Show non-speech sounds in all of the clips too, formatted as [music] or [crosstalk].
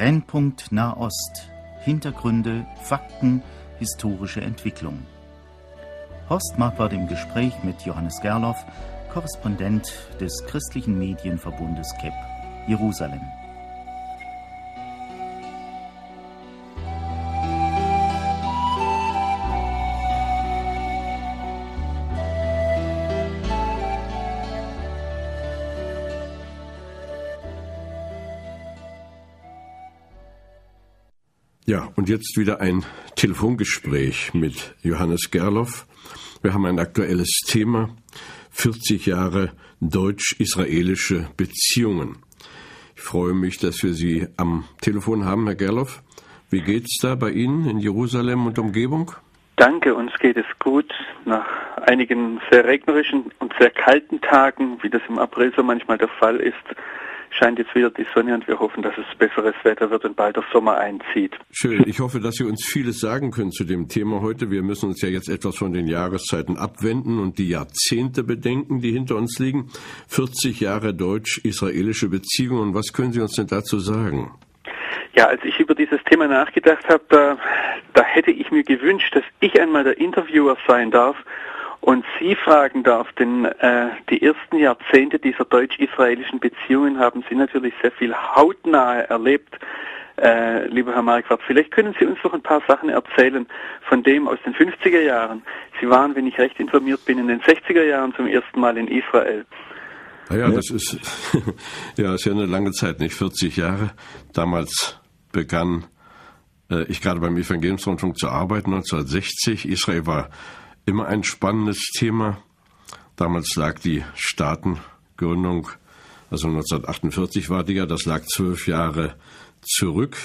Brennpunkt Nahost. Hintergründe, Fakten, historische Entwicklung. Horst Marquardt im Gespräch mit Johannes Gerloff, Korrespondent des christlichen Medienverbundes KEP, Jerusalem. Ja, und jetzt wieder ein Telefongespräch mit Johannes Gerloff. Wir haben ein aktuelles Thema, 40 Jahre deutsch-israelische Beziehungen. Ich freue mich, dass wir Sie am Telefon haben, Herr Gerloff. Wie geht's da bei Ihnen in Jerusalem und Umgebung? Danke, uns geht es gut. Nach einigen sehr regnerischen und sehr kalten Tagen, wie das im April so manchmal der Fall ist, scheint jetzt wieder die Sonne und wir hoffen, dass es besseres Wetter wird und bald der Sommer einzieht. Schön. Ich hoffe, dass Sie uns vieles sagen können zu dem Thema heute. Wir müssen uns ja jetzt etwas von den Jahreszeiten abwenden und die Jahrzehnte bedenken, die hinter uns liegen. 40 Jahre deutsch-israelische Beziehungen. Was können Sie uns denn dazu sagen? Ja, als ich über dieses Thema nachgedacht habe, da, da hätte ich mir gewünscht, dass ich einmal der Interviewer sein darf und Sie fragen darf, denn äh, die ersten Jahrzehnte dieser deutsch-israelischen Beziehungen haben Sie natürlich sehr viel hautnah erlebt. Äh, lieber Herr Marquardt, vielleicht können Sie uns noch ein paar Sachen erzählen von dem aus den 50er Jahren. Sie waren, wenn ich recht informiert bin, in den 60er Jahren zum ersten Mal in Israel. Naja, ja. das ist [laughs] ja ist ja eine lange Zeit, nicht 40 Jahre. Damals begann äh, ich gerade beim Evangeliumsrundfunk zu arbeiten, 1960. Israel war immer ein spannendes Thema. Damals lag die Staatengründung, also 1948 war die ja, das lag zwölf Jahre zurück.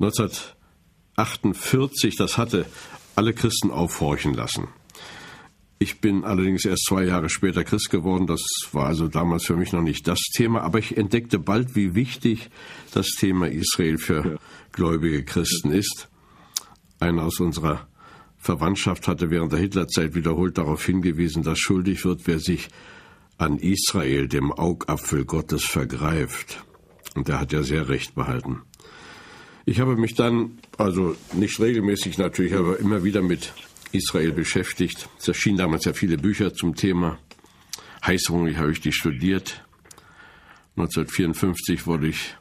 1948, das hatte alle Christen aufhorchen lassen. Ich bin allerdings erst zwei Jahre später Christ geworden. Das war also damals für mich noch nicht das Thema. Aber ich entdeckte bald, wie wichtig das Thema Israel für gläubige Christen ist. Einer aus unserer Verwandtschaft hatte während der Hitlerzeit wiederholt darauf hingewiesen, dass schuldig wird, wer sich an Israel, dem Augapfel Gottes, vergreift. Und er hat ja sehr recht behalten. Ich habe mich dann, also nicht regelmäßig natürlich, aber immer wieder mit Israel beschäftigt. Es erschienen damals ja viele Bücher zum Thema. Heißhungrig habe ich die studiert. 1954 wurde ich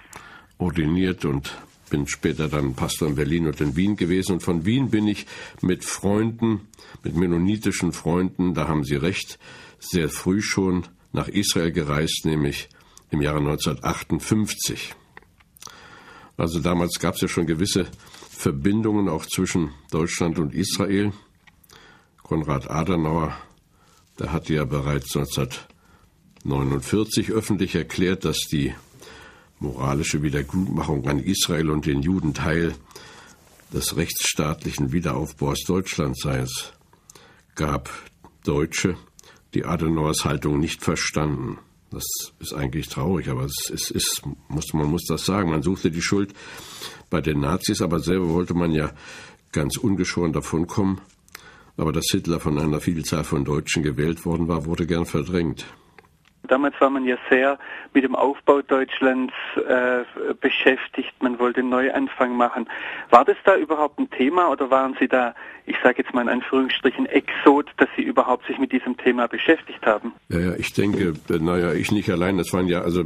ordiniert und bin später dann Pastor in Berlin und in Wien gewesen. Und von Wien bin ich mit Freunden, mit mennonitischen Freunden, da haben Sie recht, sehr früh schon nach Israel gereist, nämlich im Jahre 1958. Also damals gab es ja schon gewisse Verbindungen auch zwischen Deutschland und Israel. Konrad Adenauer, der hatte ja bereits 1949 öffentlich erklärt, dass die moralische Wiedergutmachung an Israel und den Juden Teil des rechtsstaatlichen Wiederaufbaus Deutschlands sei. Es gab Deutsche, die Adenauers Haltung nicht verstanden. Das ist eigentlich traurig, aber es ist, ist, muss, man muss das sagen. Man suchte die Schuld bei den Nazis, aber selber wollte man ja ganz ungeschoren davonkommen. Aber dass Hitler von einer Vielzahl von Deutschen gewählt worden war, wurde gern verdrängt. Damals war man ja sehr mit dem Aufbau Deutschlands äh, beschäftigt. Man wollte einen Neuanfang machen. War das da überhaupt ein Thema oder waren Sie da, ich sage jetzt mal in Anführungsstrichen, Exot, dass Sie überhaupt sich mit diesem Thema beschäftigt haben? Ja, ich denke, naja, ich nicht allein. Das waren ja, also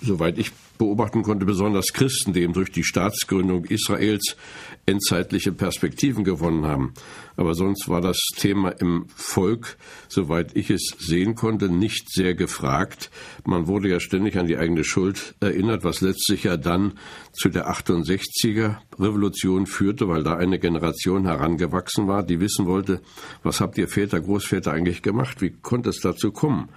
soweit ich beobachten konnte, besonders Christen, die eben durch die Staatsgründung Israels endzeitliche Perspektiven gewonnen haben. Aber sonst war das Thema im Volk, soweit ich es sehen konnte, nicht sehr gefragt. Man wurde ja ständig an die eigene Schuld erinnert, was letztlich ja dann zu der 68er Revolution führte, weil da eine Generation herangewachsen war, die wissen wollte, was habt ihr Väter, Großväter eigentlich gemacht? Wie konnte es dazu kommen?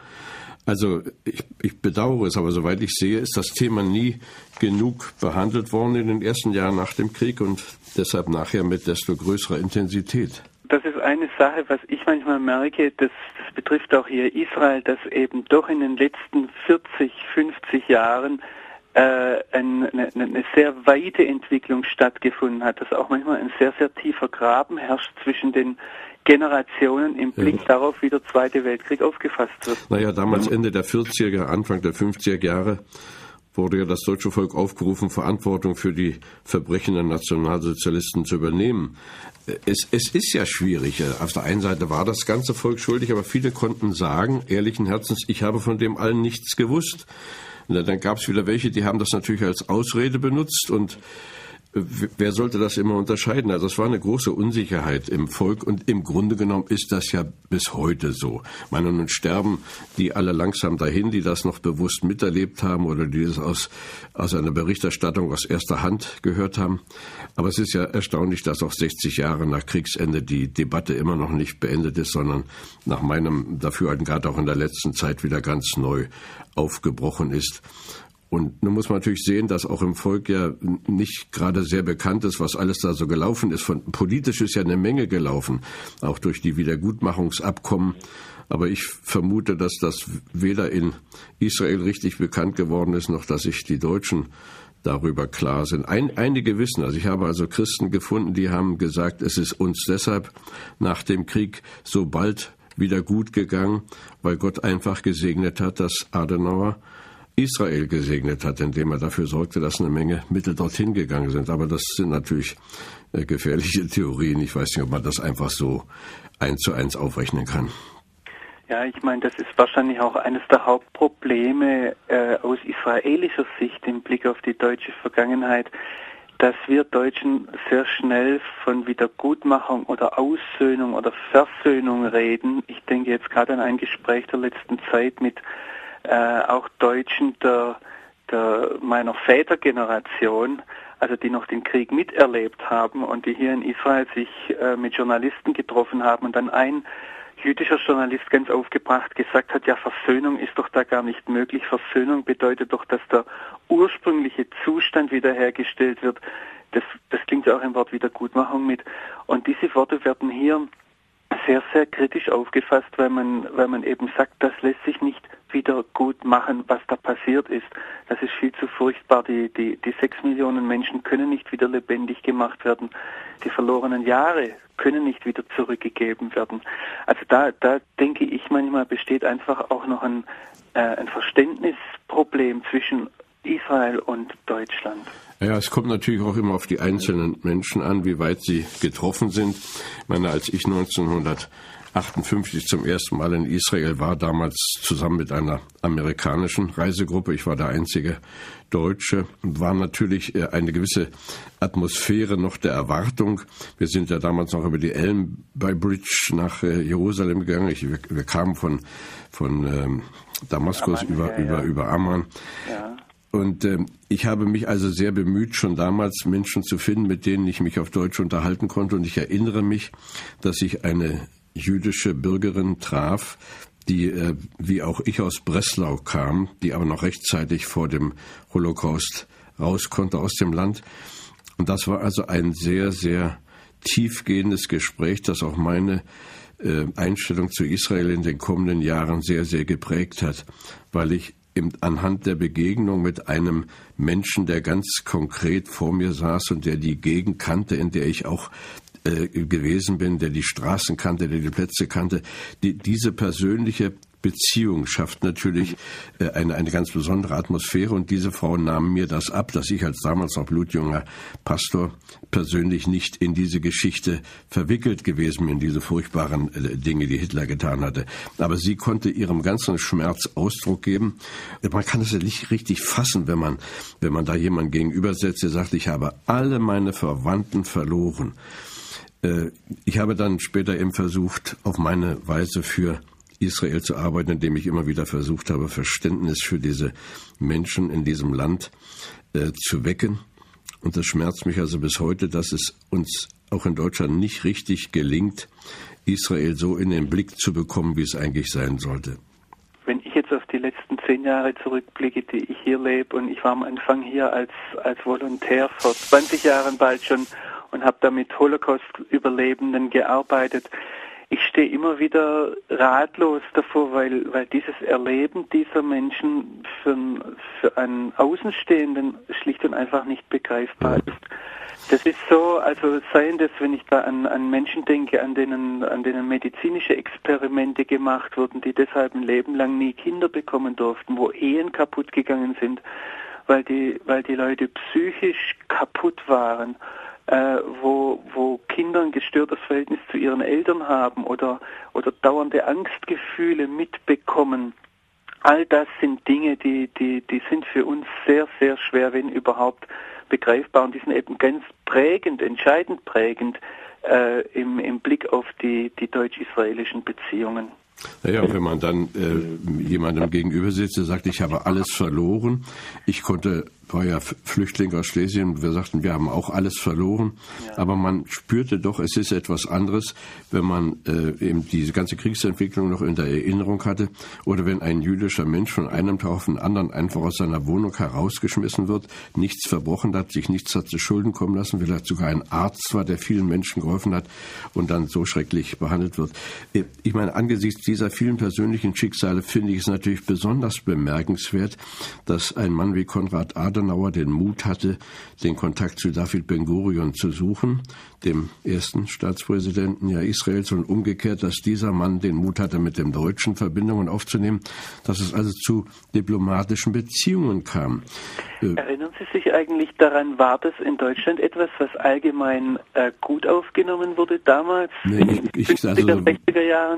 Also ich, ich bedauere es, aber soweit ich sehe, ist das Thema nie genug behandelt worden in den ersten Jahren nach dem Krieg und deshalb nachher mit desto größerer Intensität. Das ist eine Sache, was ich manchmal merke, das, das betrifft auch hier Israel, dass eben doch in den letzten 40, 50 Jahren äh, eine, eine, sehr weite Entwicklung stattgefunden hat, dass auch manchmal ein sehr, sehr tiefer Graben herrscht zwischen den Generationen im Blick ja. darauf, wie der Zweite Weltkrieg aufgefasst wird. Naja, damals Ende der 40er, Anfang der 50er Jahre wurde ja das deutsche Volk aufgerufen, Verantwortung für die Verbrechen der Nationalsozialisten zu übernehmen. Es, es ist ja schwierig. Auf der einen Seite war das ganze Volk schuldig, aber viele konnten sagen, ehrlichen Herzens, ich habe von dem allen nichts gewusst. Und dann gab es wieder welche, die haben das natürlich als Ausrede benutzt und Wer sollte das immer unterscheiden? Also es war eine große Unsicherheit im Volk und im Grunde genommen ist das ja bis heute so. Meine, nun sterben die alle langsam dahin, die das noch bewusst miterlebt haben oder die das aus, aus einer Berichterstattung aus erster Hand gehört haben. Aber es ist ja erstaunlich, dass auch 60 Jahre nach Kriegsende die Debatte immer noch nicht beendet ist, sondern nach meinem Dafürhalten gerade auch in der letzten Zeit wieder ganz neu aufgebrochen ist. Und nun muss man natürlich sehen, dass auch im Volk ja nicht gerade sehr bekannt ist, was alles da so gelaufen ist. Von, politisch ist ja eine Menge gelaufen, auch durch die Wiedergutmachungsabkommen. Aber ich vermute, dass das weder in Israel richtig bekannt geworden ist, noch dass sich die Deutschen darüber klar sind. Ein, einige wissen, also ich habe also Christen gefunden, die haben gesagt, es ist uns deshalb nach dem Krieg so bald wieder gut gegangen, weil Gott einfach gesegnet hat, dass Adenauer Israel gesegnet hat, indem er dafür sorgte, dass eine Menge Mittel dorthin gegangen sind. Aber das sind natürlich äh, gefährliche [laughs] Theorien. Ich weiß nicht, ob man das einfach so eins zu eins aufrechnen kann. Ja, ich meine, das ist wahrscheinlich auch eines der Hauptprobleme äh, aus israelischer Sicht im Blick auf die deutsche Vergangenheit, dass wir Deutschen sehr schnell von Wiedergutmachung oder Aussöhnung oder Versöhnung reden. Ich denke jetzt gerade an ein Gespräch der letzten Zeit mit äh, auch Deutschen der, der meiner Vätergeneration, also die noch den Krieg miterlebt haben und die hier in Israel sich äh, mit Journalisten getroffen haben und dann ein jüdischer Journalist ganz aufgebracht gesagt hat, ja, Versöhnung ist doch da gar nicht möglich. Versöhnung bedeutet doch, dass der ursprüngliche Zustand wiederhergestellt wird. Das, das klingt auch im Wort Wiedergutmachung mit. Und diese Worte werden hier sehr, sehr kritisch aufgefasst, weil man, weil man eben sagt, das lässt sich nicht wieder gut machen, was da passiert ist. Das ist viel zu furchtbar. Die, die, die sechs Millionen Menschen können nicht wieder lebendig gemacht werden. Die verlorenen Jahre können nicht wieder zurückgegeben werden. Also da, da denke ich manchmal besteht einfach auch noch ein, äh, ein Verständnisproblem zwischen Israel und Deutschland. Ja, es kommt natürlich auch immer auf die einzelnen Menschen an, wie weit sie getroffen sind. Ich meine, als ich 1958 zum ersten Mal in Israel war, damals zusammen mit einer amerikanischen Reisegruppe, ich war der einzige Deutsche, war natürlich äh, eine gewisse Atmosphäre noch der Erwartung. Wir sind ja damals noch über die Elm-by Bridge nach äh, Jerusalem gegangen. Ich, wir, wir kamen von, von ähm, Damaskus Amman, über, ja, über, über Amman. Ja. Und äh, ich habe mich also sehr bemüht, schon damals Menschen zu finden, mit denen ich mich auf Deutsch unterhalten konnte. Und ich erinnere mich, dass ich eine jüdische Bürgerin traf, die äh, wie auch ich aus Breslau kam, die aber noch rechtzeitig vor dem Holocaust raus konnte aus dem Land. Und das war also ein sehr, sehr tiefgehendes Gespräch, das auch meine äh, Einstellung zu Israel in den kommenden Jahren sehr, sehr geprägt hat, weil ich anhand der Begegnung mit einem Menschen, der ganz konkret vor mir saß und der die Gegend kannte, in der ich auch äh, gewesen bin, der die Straßen kannte, der die Plätze kannte, die, diese persönliche Beziehung schafft natürlich äh, eine, eine ganz besondere Atmosphäre und diese Frau nahm mir das ab, dass ich als damals noch blutjunger Pastor persönlich nicht in diese Geschichte verwickelt gewesen bin, in diese furchtbaren äh, Dinge, die Hitler getan hatte. Aber sie konnte ihrem ganzen Schmerz Ausdruck geben. Man kann es ja nicht richtig fassen, wenn man, wenn man da jemand gegenübersetzt, der sagt, ich habe alle meine Verwandten verloren. Äh, ich habe dann später eben versucht, auf meine Weise für Israel zu arbeiten, indem ich immer wieder versucht habe, Verständnis für diese Menschen in diesem Land äh, zu wecken. Und das schmerzt mich also bis heute, dass es uns auch in Deutschland nicht richtig gelingt, Israel so in den Blick zu bekommen, wie es eigentlich sein sollte. Wenn ich jetzt auf die letzten zehn Jahre zurückblicke, die ich hier lebe, und ich war am Anfang hier als, als Volontär vor 20 Jahren bald schon und habe da mit Holocaust-Überlebenden gearbeitet, ich stehe immer wieder ratlos davor, weil, weil dieses Erleben dieser Menschen für, für einen Außenstehenden schlicht und einfach nicht begreifbar ist. Das ist so, also seien das, wenn ich da an, an Menschen denke, an denen, an denen medizinische Experimente gemacht wurden, die deshalb ein Leben lang nie Kinder bekommen durften, wo Ehen kaputt gegangen sind, weil die, weil die Leute psychisch kaputt waren, äh, wo, wo Kinder ein gestörtes Verhältnis zu ihren Eltern haben oder, oder dauernde Angstgefühle mitbekommen. All das sind Dinge, die, die, die sind für uns sehr, sehr schwer, wenn überhaupt begreifbar und die sind eben ganz prägend, entscheidend prägend äh, im, im Blick auf die, die deutsch-israelischen Beziehungen. Naja, wenn man dann äh, jemandem gegenüber sitzt, der sagt, ich habe alles verloren, ich konnte war ja Flüchtling aus Schlesien. Wir sagten, wir haben auch alles verloren. Ja. Aber man spürte doch, es ist etwas anderes, wenn man äh, eben diese ganze Kriegsentwicklung noch in der Erinnerung hatte oder wenn ein jüdischer Mensch von einem Tag auf den anderen einfach aus seiner Wohnung herausgeschmissen wird, nichts verbrochen hat, sich nichts hat zu Schulden kommen lassen, vielleicht sogar ein Arzt war, der vielen Menschen geholfen hat und dann so schrecklich behandelt wird. Äh, ich meine, angesichts dieser vielen persönlichen Schicksale finde ich es natürlich besonders bemerkenswert, dass ein Mann wie Konrad Adenauer Adenauer den Mut hatte, den Kontakt zu David Ben-Gurion zu suchen, dem ersten Staatspräsidenten ja Israels, und umgekehrt, dass dieser Mann den Mut hatte, mit dem Deutschen Verbindungen aufzunehmen, dass es also zu diplomatischen Beziehungen kam. Äh, Erinnern Sie sich eigentlich daran, war das in Deutschland etwas, was allgemein äh, gut aufgenommen wurde damals? Nee, ich, ich, also,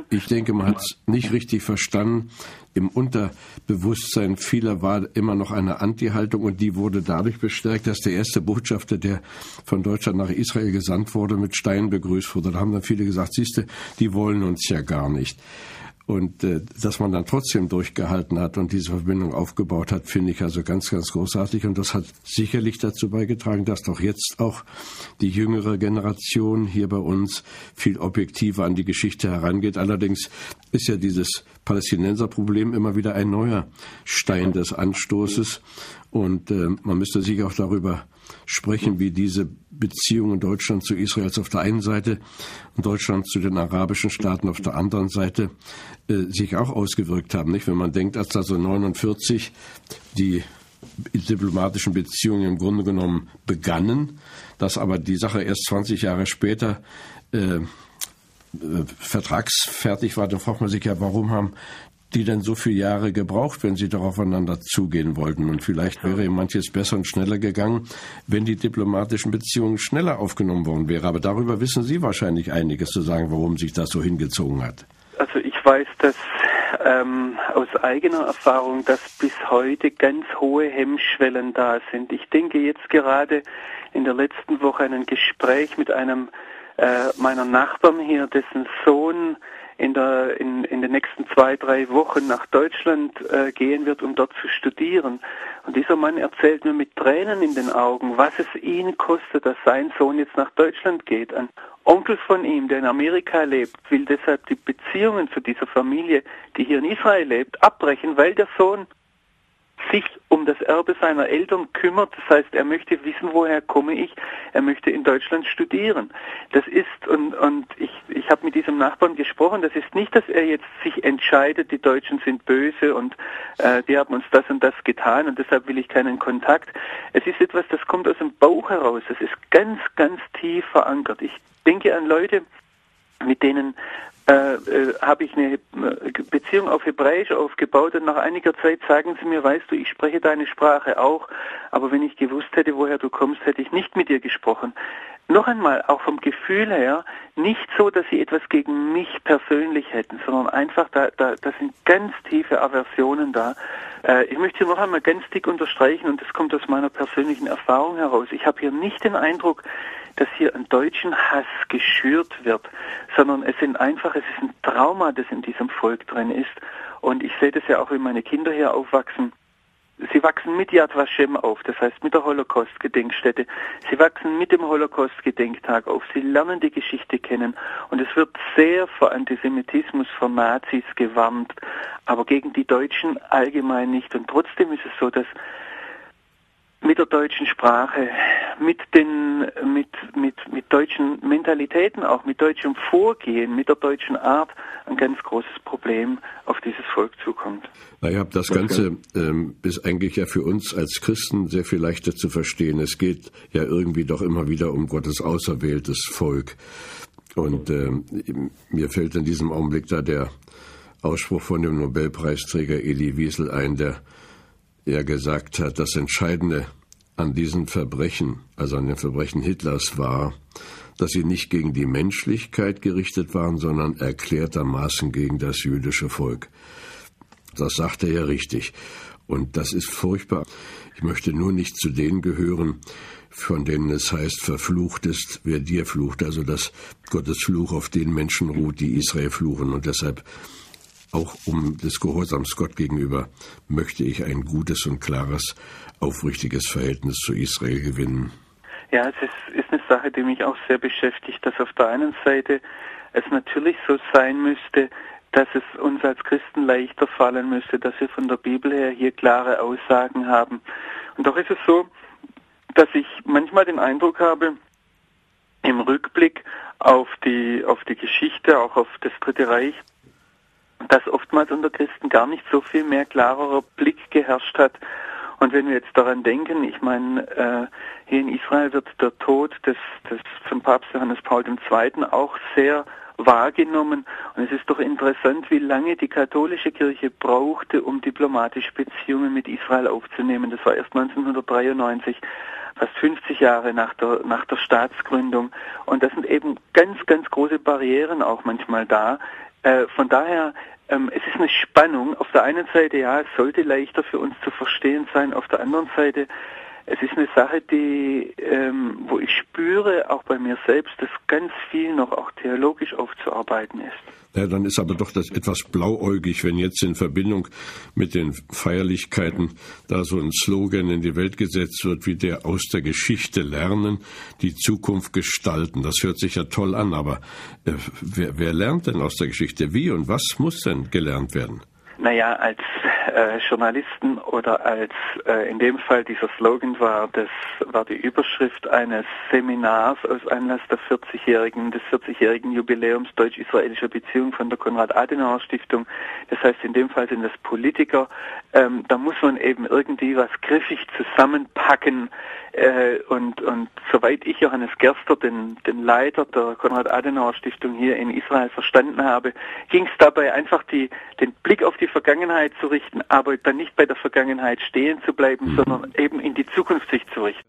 ich denke, man hat es nicht richtig verstanden im Unterbewusstsein vieler war immer noch eine Anti-Haltung und die wurde dadurch bestärkt, dass der erste Botschafter, der von Deutschland nach Israel gesandt wurde, mit Steinen begrüßt wurde. Da haben dann viele gesagt, siehste, die wollen uns ja gar nicht. Und äh, dass man dann trotzdem durchgehalten hat und diese Verbindung aufgebaut hat, finde ich also ganz, ganz großartig. Und das hat sicherlich dazu beigetragen, dass doch jetzt auch die jüngere Generation hier bei uns viel objektiver an die Geschichte herangeht. Allerdings ist ja dieses Palästinenserproblem immer wieder ein neuer Stein des Anstoßes. Und äh, man müsste sich auch darüber sprechen, wie diese Beziehungen Deutschland zu Israels auf der einen Seite und Deutschland zu den arabischen Staaten auf der anderen Seite äh, sich auch ausgewirkt haben. Nicht? Wenn man denkt, als also 49 die diplomatischen Beziehungen im Grunde genommen begannen, dass aber die Sache erst 20 Jahre später äh, äh, vertragsfertig war, dann fragt man sich ja, warum haben die denn so viele Jahre gebraucht, wenn sie doch aufeinander zugehen wollten? Und vielleicht wäre manches besser und schneller gegangen, wenn die diplomatischen Beziehungen schneller aufgenommen worden wären. Aber darüber wissen Sie wahrscheinlich einiges zu sagen, warum sich das so hingezogen hat. Also ich weiß, dass ähm, aus eigener Erfahrung, dass bis heute ganz hohe Hemmschwellen da sind. Ich denke jetzt gerade in der letzten Woche ein Gespräch mit einem äh, meiner Nachbarn hier, dessen Sohn in, der, in, in den nächsten zwei, drei Wochen nach Deutschland äh, gehen wird, um dort zu studieren. Und dieser Mann erzählt mir mit Tränen in den Augen, was es ihn kostet, dass sein Sohn jetzt nach Deutschland geht. Ein Onkel von ihm, der in Amerika lebt, will deshalb die Beziehungen zu dieser Familie, die hier in Israel lebt, abbrechen, weil der Sohn sich um das Erbe seiner Eltern kümmert. Das heißt, er möchte wissen, woher komme ich. Er möchte in Deutschland studieren. Das ist, und, und ich, ich habe mit diesem Nachbarn gesprochen, das ist nicht, dass er jetzt sich entscheidet, die Deutschen sind böse und äh, die haben uns das und das getan und deshalb will ich keinen Kontakt. Es ist etwas, das kommt aus dem Bauch heraus. Das ist ganz, ganz tief verankert. Ich denke an Leute, mit denen äh, äh, habe ich eine äh, Beziehung auf Hebräisch aufgebaut und nach einiger Zeit sagen sie mir, weißt du, ich spreche deine Sprache auch, aber wenn ich gewusst hätte, woher du kommst, hätte ich nicht mit dir gesprochen. Noch einmal, auch vom Gefühl her, nicht so, dass sie etwas gegen mich persönlich hätten, sondern einfach, da, da, da sind ganz tiefe Aversionen da. Äh, ich möchte hier noch einmal ganz dick unterstreichen, und das kommt aus meiner persönlichen Erfahrung heraus. Ich habe hier nicht den Eindruck, dass hier ein deutschen Hass geschürt wird, sondern es sind einfach, es ist ein Trauma, das in diesem Volk drin ist. Und ich sehe das ja auch, wenn meine Kinder hier aufwachsen. Sie wachsen mit Yad Vashem auf, das heißt mit der Holocaust-Gedenkstätte. Sie wachsen mit dem Holocaust-Gedenktag auf. Sie lernen die Geschichte kennen. Und es wird sehr vor Antisemitismus von Nazis gewarnt, aber gegen die Deutschen allgemein nicht. Und trotzdem ist es so, dass mit der deutschen Sprache, mit den, mit, mit, mit deutschen Mentalitäten auch, mit deutschem Vorgehen, mit der deutschen Art ein ganz großes Problem auf dieses Volk zukommt. Naja, das Ganze ähm, ist eigentlich ja für uns als Christen sehr viel leichter zu verstehen. Es geht ja irgendwie doch immer wieder um Gottes auserwähltes Volk. Und ähm, mir fällt in diesem Augenblick da der Ausspruch von dem Nobelpreisträger Elie Wiesel ein, der er gesagt hat, das Entscheidende an diesen Verbrechen, also an den Verbrechen Hitlers war, dass sie nicht gegen die Menschlichkeit gerichtet waren, sondern erklärtermaßen gegen das jüdische Volk. Das sagte er richtig. Und das ist furchtbar. Ich möchte nur nicht zu denen gehören, von denen es heißt, verflucht ist, wer dir flucht, also dass Gottes Fluch auf den Menschen ruht, die Israel fluchen. Und deshalb, auch um des Gehorsams Gott gegenüber, möchte ich ein gutes und klares, aufrichtiges Verhältnis zu Israel gewinnen. Ja, es ist, ist eine Sache, die mich auch sehr beschäftigt, dass auf der einen Seite es natürlich so sein müsste, dass es uns als Christen leichter fallen müsste, dass wir von der Bibel her hier klare Aussagen haben. Und doch ist es so, dass ich manchmal den Eindruck habe, im Rückblick auf die, auf die Geschichte, auch auf das Dritte Reich, dass oftmals unter Christen gar nicht so viel mehr klarerer Blick geherrscht hat. Und wenn wir jetzt daran denken, ich meine, äh, hier in Israel wird der Tod des, des von Papst Johannes Paul II. auch sehr wahrgenommen. Und es ist doch interessant, wie lange die katholische Kirche brauchte, um diplomatische Beziehungen mit Israel aufzunehmen. Das war erst 1993 fast 50 Jahre nach der, nach der Staatsgründung. Und das sind eben ganz, ganz große Barrieren auch manchmal da. Äh, von daher, es ist eine Spannung. Auf der einen Seite, ja, es sollte leichter für uns zu verstehen sein. Auf der anderen Seite, es ist eine Sache, die, ähm, wo ich spüre, auch bei mir selbst, dass ganz viel noch auch theologisch aufzuarbeiten ist. Ja, dann ist aber doch das etwas blauäugig, wenn jetzt in Verbindung mit den Feierlichkeiten da so ein Slogan in die Welt gesetzt wird, wie der aus der Geschichte lernen, die Zukunft gestalten. Das hört sich ja toll an, aber äh, wer, wer lernt denn aus der Geschichte? Wie und was muss denn gelernt werden? Naja, als äh, Journalisten oder als äh, in dem Fall dieser Slogan war, das war die Überschrift eines Seminars aus Anlass der 40-jährigen, des 40-jährigen Jubiläums deutsch-israelischer Beziehung von der Konrad-Adenauer-Stiftung. Das heißt, in dem Fall sind das Politiker. Ähm, da muss man eben irgendwie was griffig zusammenpacken, äh, und, und soweit ich Johannes Gerster, den, den Leiter der Konrad-Adenauer-Stiftung hier in Israel verstanden habe, ging es dabei einfach die, den Blick auf die Vergangenheit zu richten, aber dann nicht bei der Vergangenheit stehen zu bleiben, mhm. sondern eben in die Zukunft sich zu richten.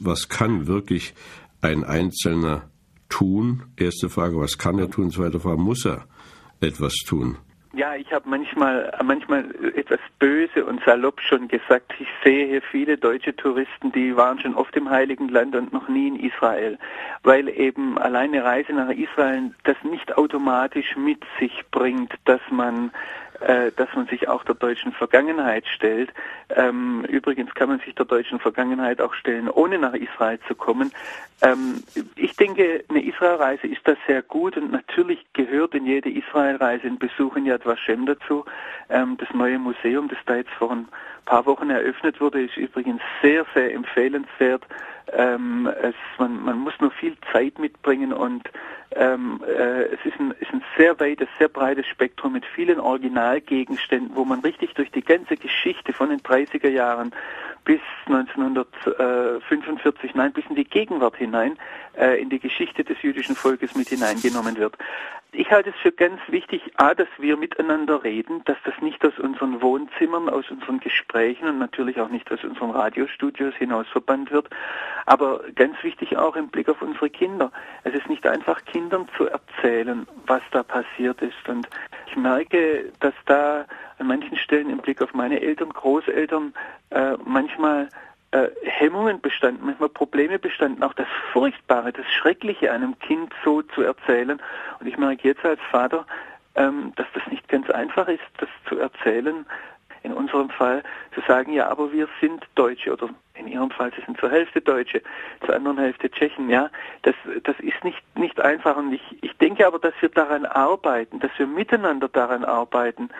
Was kann wirklich ein Einzelner tun? Erste Frage, was kann er tun? Zweite Frage, muss er etwas tun? Ja, ich habe manchmal, manchmal etwas böse und salopp schon gesagt, ich sehe hier viele deutsche Touristen, die waren schon oft im Heiligen Land und noch nie in Israel, weil eben alleine Reise nach Israel das nicht automatisch mit sich bringt, dass man dass man sich auch der deutschen Vergangenheit stellt. Ähm, übrigens kann man sich der deutschen Vergangenheit auch stellen, ohne nach Israel zu kommen. Ähm, ich denke, eine Israelreise ist da sehr gut und natürlich gehört in jede Israelreise ein Besuch in Yad Vashem dazu. Ähm, das neue Museum, das da jetzt vor ein paar Wochen eröffnet wurde, ist übrigens sehr, sehr empfehlenswert. Ähm, es, man, man muss nur viel Zeit mitbringen und ähm, äh, es ist ein, ist ein sehr weites, sehr breites Spektrum mit vielen Originalgegenständen, wo man richtig durch die ganze Geschichte von den 30er Jahren bis 1945, nein, bis in die Gegenwart hinein, äh, in die Geschichte des jüdischen Volkes mit hineingenommen wird. Ich halte es für ganz wichtig, a, dass wir miteinander reden, dass das nicht aus unseren Wohnzimmern, aus unseren Gesprächen und natürlich auch nicht aus unseren Radiostudios hinaus verbannt wird, aber ganz wichtig auch im Blick auf unsere Kinder. Es ist nicht einfach Kindern zu erzählen, was da passiert ist und ich merke, dass da an manchen Stellen im Blick auf meine Eltern, Großeltern äh, manchmal äh, Hemmungen bestanden, manchmal Probleme bestanden, auch das Furchtbare, das Schreckliche einem Kind so zu erzählen. Und ich merke jetzt als Vater, ähm, dass das nicht ganz einfach ist, das zu erzählen. In unserem Fall zu sagen, ja, aber wir sind Deutsche oder in Ihrem Fall, Sie sind zur Hälfte Deutsche, zur anderen Hälfte Tschechen, ja, das, das ist nicht, nicht einfach und ich, ich denke aber, dass wir daran arbeiten, dass wir miteinander daran arbeiten,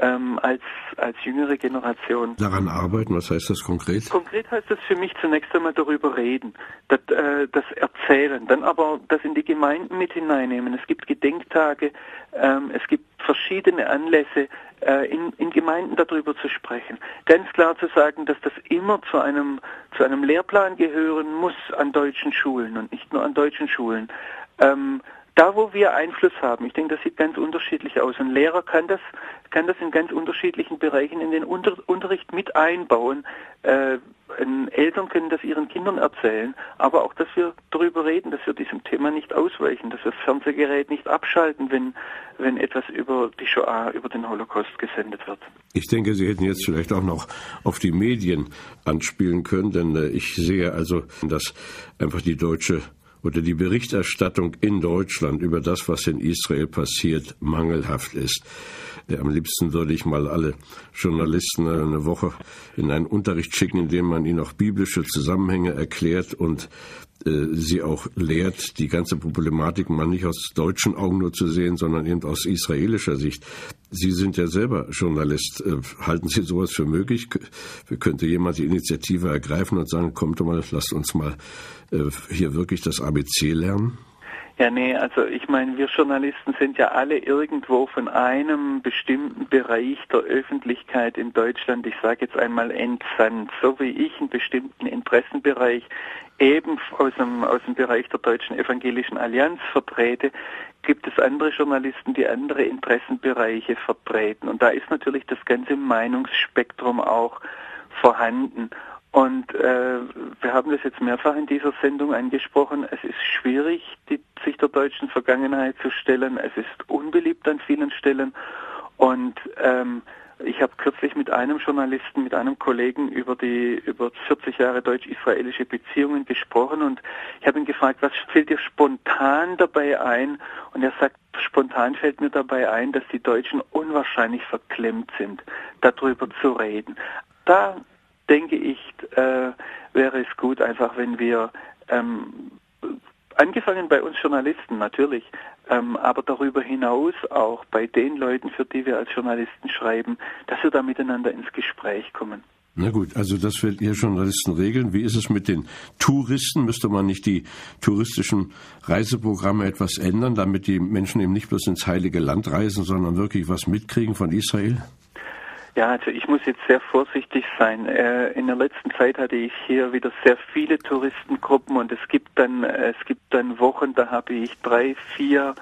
ähm, als, als jüngere Generation. Daran arbeiten, was heißt das konkret? Konkret heißt das für mich zunächst einmal darüber reden, das, äh, das Erzählen, dann aber das in die Gemeinden mit hineinnehmen. Es gibt Gedenktage, ähm, es gibt verschiedene Anlässe, äh, in, in Gemeinden darüber zu sprechen. Ganz klar zu sagen, dass das immer zu einem, zu einem Lehrplan gehören muss an deutschen Schulen und nicht nur an deutschen Schulen. Ähm, da, wo wir Einfluss haben, ich denke, das sieht ganz unterschiedlich aus. Ein Lehrer kann das, kann das in ganz unterschiedlichen Bereichen in den Unter Unterricht mit einbauen. Äh, Eltern können das ihren Kindern erzählen, aber auch, dass wir darüber reden, dass wir diesem Thema nicht ausweichen, dass wir das Fernsehgerät nicht abschalten, wenn, wenn etwas über die Shoah, über den Holocaust gesendet wird. Ich denke, Sie hätten jetzt vielleicht auch noch auf die Medien anspielen können, denn äh, ich sehe also, dass einfach die deutsche oder die Berichterstattung in Deutschland über das, was in Israel passiert, mangelhaft ist. Am liebsten würde ich mal alle Journalisten eine Woche in einen Unterricht schicken, in dem man ihnen auch biblische Zusammenhänge erklärt und sie auch lehrt, die ganze Problematik mal nicht aus deutschen Augen nur zu sehen, sondern eben aus israelischer Sicht. Sie sind ja selber Journalist. Äh, halten Sie sowas für möglich? Könnte jemand die Initiative ergreifen und sagen, kommt doch mal, lasst uns mal äh, hier wirklich das ABC lernen? Ja, nee, also ich meine, wir Journalisten sind ja alle irgendwo von einem bestimmten Bereich der Öffentlichkeit in Deutschland, ich sage jetzt einmal entsandt, so wie ich einen bestimmten Interessenbereich eben aus dem, aus dem Bereich der Deutschen Evangelischen Allianz vertrete, gibt es andere Journalisten, die andere Interessenbereiche vertreten. Und da ist natürlich das ganze Meinungsspektrum auch vorhanden. Und äh, wir haben das jetzt mehrfach in dieser Sendung angesprochen. Es ist schwierig, die, sich der deutschen Vergangenheit zu stellen. Es ist unbeliebt an vielen Stellen. Und ähm, ich habe kürzlich mit einem Journalisten, mit einem Kollegen über die über 40 Jahre deutsch-israelische Beziehungen gesprochen und ich habe ihn gefragt, was fällt dir spontan dabei ein? Und er sagt, spontan fällt mir dabei ein, dass die Deutschen unwahrscheinlich verklemmt sind, darüber zu reden. Da denke ich, äh, wäre es gut, einfach wenn wir ähm, angefangen bei uns Journalisten natürlich, ähm, aber darüber hinaus auch bei den Leuten, für die wir als Journalisten schreiben, dass wir da miteinander ins Gespräch kommen. Na gut, also das wird ihr Journalisten regeln. Wie ist es mit den Touristen? Müsste man nicht die touristischen Reiseprogramme etwas ändern, damit die Menschen eben nicht bloß ins heilige Land reisen, sondern wirklich was mitkriegen von Israel? Ja, also ich muss jetzt sehr vorsichtig sein. Äh, in der letzten Zeit hatte ich hier wieder sehr viele Touristengruppen und es gibt dann es gibt dann Wochen, da habe ich drei, vier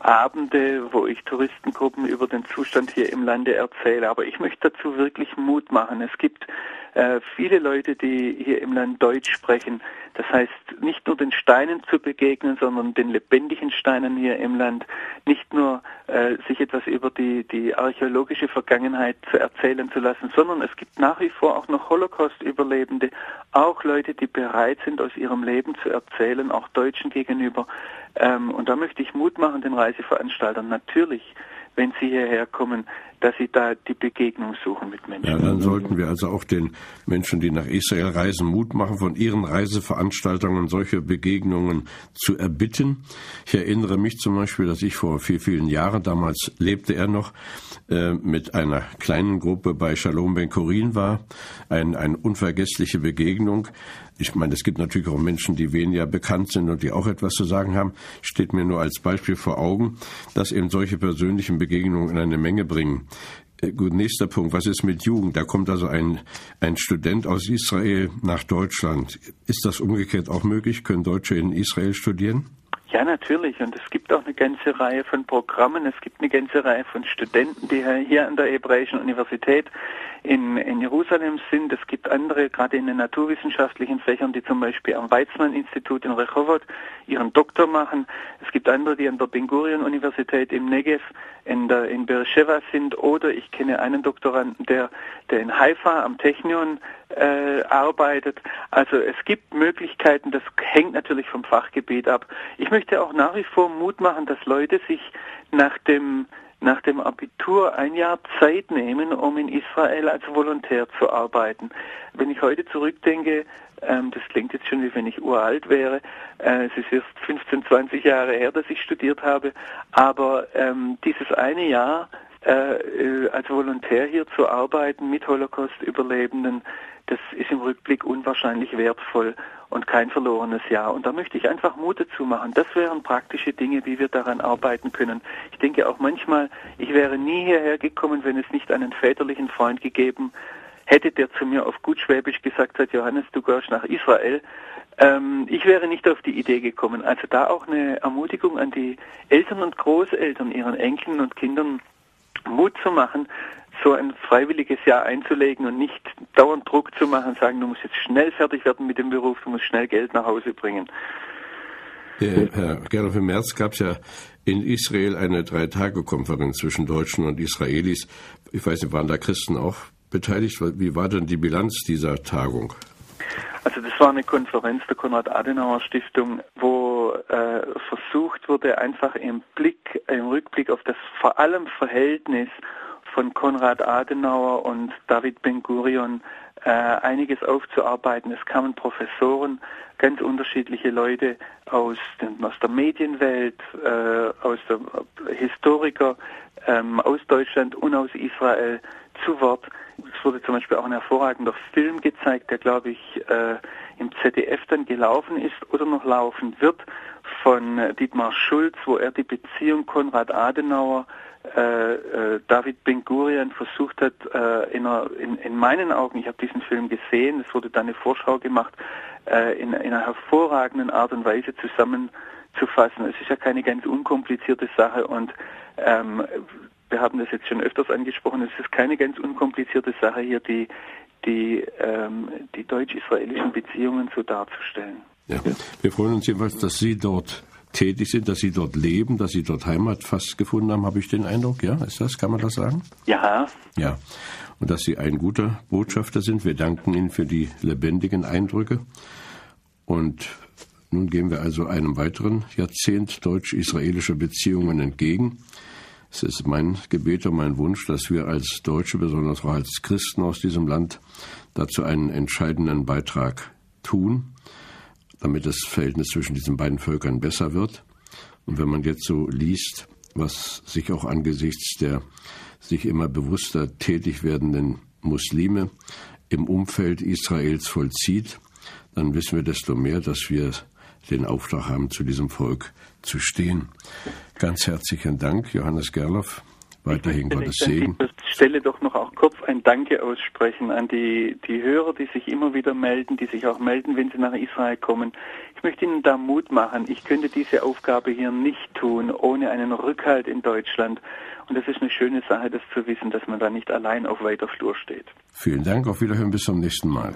Abende, wo ich Touristengruppen über den Zustand hier im Lande erzähle. Aber ich möchte dazu wirklich Mut machen. Es gibt äh, viele Leute, die hier im Land Deutsch sprechen. Das heißt, nicht nur den Steinen zu begegnen, sondern den lebendigen Steinen hier im Land. Nicht nur äh, sich etwas über die, die archäologische Vergangenheit zu erzählen zu lassen, sondern es gibt nach wie vor auch noch Holocaust-Überlebende, auch Leute, die bereit sind, aus ihrem Leben zu erzählen, auch Deutschen gegenüber. Ähm, und da möchte ich Mut machen den Reiseveranstaltern. Natürlich wenn sie hierher kommen, dass sie da die Begegnung suchen mit Menschen. Ja, dann sollten wir also auch den Menschen, die nach Israel reisen, Mut machen, von ihren Reiseveranstaltungen solche Begegnungen zu erbitten. Ich erinnere mich zum Beispiel, dass ich vor vielen, vielen Jahren, damals lebte er noch, äh, mit einer kleinen Gruppe bei Shalom Ben Korin war. Ein, eine unvergessliche Begegnung. Ich meine, es gibt natürlich auch Menschen, die weniger bekannt sind und die auch etwas zu sagen haben. Steht mir nur als Beispiel vor Augen, dass eben solche persönlichen Begegnungen eine Menge bringen. Äh, gut, nächster Punkt. Was ist mit Jugend? Da kommt also ein, ein Student aus Israel nach Deutschland. Ist das umgekehrt auch möglich? Können Deutsche in Israel studieren? Ja, natürlich. Und es gibt auch eine ganze Reihe von Programmen. Es gibt eine ganze Reihe von Studenten, die hier an der Hebräischen Universität in, in Jerusalem sind. Es gibt andere, gerade in den naturwissenschaftlichen Fächern, die zum Beispiel am Weizmann-Institut in Rehovot ihren Doktor machen. Es gibt andere, die an der Ben Gurion-Universität im Negev in, der, in Beersheba sind. Oder ich kenne einen Doktoranden, der, der in Haifa am Technion äh, arbeitet. Also es gibt Möglichkeiten, das hängt natürlich vom Fachgebiet ab. Ich möchte auch nach wie vor Mut machen, dass Leute sich nach dem nach dem Abitur ein Jahr Zeit nehmen, um in Israel als Volontär zu arbeiten. Wenn ich heute zurückdenke, ähm, das klingt jetzt schon wie wenn ich uralt wäre, äh, es ist erst 15, 20 Jahre her, dass ich studiert habe, aber ähm, dieses eine Jahr äh, äh, als Volontär hier zu arbeiten mit Holocaust-Überlebenden, das ist im Rückblick unwahrscheinlich wertvoll und kein verlorenes Jahr. Und da möchte ich einfach Mut dazu machen. Das wären praktische Dinge, wie wir daran arbeiten können. Ich denke auch manchmal, ich wäre nie hierher gekommen, wenn es nicht einen väterlichen Freund gegeben hätte der zu mir auf gut Schwäbisch gesagt hat, Johannes, du gehst nach Israel, ähm, ich wäre nicht auf die Idee gekommen. Also da auch eine Ermutigung an die Eltern und Großeltern, ihren Enkeln und Kindern Mut zu machen, so ein freiwilliges Jahr einzulegen und nicht dauernd Druck zu machen, sagen, du musst jetzt schnell fertig werden mit dem Beruf, du musst schnell Geld nach Hause bringen. Herr Gerloff, im März gab es ja in Israel eine Drei-Tage-Konferenz zwischen Deutschen und Israelis. Ich weiß nicht, waren da Christen auch beteiligt? Wie war denn die Bilanz dieser Tagung? Also das war eine Konferenz der Konrad-Adenauer-Stiftung, wo äh, versucht wurde, einfach im Blick, im Rückblick auf das vor allem Verhältnis von Konrad Adenauer und David Ben-Gurion äh, einiges aufzuarbeiten. Es kamen Professoren, ganz unterschiedliche Leute aus, den, aus der Medienwelt, äh, aus der äh, Historiker ähm, aus Deutschland und aus Israel zu Wort. Es wurde zum Beispiel auch ein hervorragender Film gezeigt, der, glaube ich, äh, im ZDF dann gelaufen ist oder noch laufen wird, von äh, Dietmar Schulz, wo er die Beziehung Konrad Adenauer David Ben Gurion versucht hat, äh, in, einer, in, in, meinen Augen, ich habe diesen Film gesehen, es wurde da eine Vorschau gemacht, äh, in, in, einer hervorragenden Art und Weise zusammenzufassen. Es ist ja keine ganz unkomplizierte Sache und ähm, wir haben das jetzt schon öfters angesprochen, es ist keine ganz unkomplizierte Sache hier, die, die, ähm, die deutsch-israelischen Beziehungen so darzustellen. Ja. Wir freuen uns jedenfalls, dass Sie dort tätig sind, dass Sie dort leben, dass Sie dort Heimat fast gefunden haben, habe ich den Eindruck. Ja, ist das, kann man das sagen? Ja. Ja. Und dass Sie ein guter Botschafter sind. Wir danken Ihnen für die lebendigen Eindrücke. Und nun gehen wir also einem weiteren Jahrzehnt deutsch-israelischer Beziehungen entgegen. Es ist mein Gebet und mein Wunsch, dass wir als Deutsche, besonders auch als Christen aus diesem Land, dazu einen entscheidenden Beitrag tun damit das Verhältnis zwischen diesen beiden Völkern besser wird. Und wenn man jetzt so liest, was sich auch angesichts der sich immer bewusster tätig werdenden Muslime im Umfeld Israels vollzieht, dann wissen wir desto mehr, dass wir den Auftrag haben, zu diesem Volk zu stehen. Ganz herzlichen Dank, Johannes Gerloff. Weiterhin Gottes Segen. An dieser Stelle doch noch auch kurz ein Danke aussprechen an die, die Hörer, die sich immer wieder melden, die sich auch melden, wenn sie nach Israel kommen. Ich möchte Ihnen da Mut machen. Ich könnte diese Aufgabe hier nicht tun, ohne einen Rückhalt in Deutschland. Und das ist eine schöne Sache, das zu wissen, dass man da nicht allein auf weiter Flur steht. Vielen Dank. Auf Wiederhören. Bis zum nächsten Mal.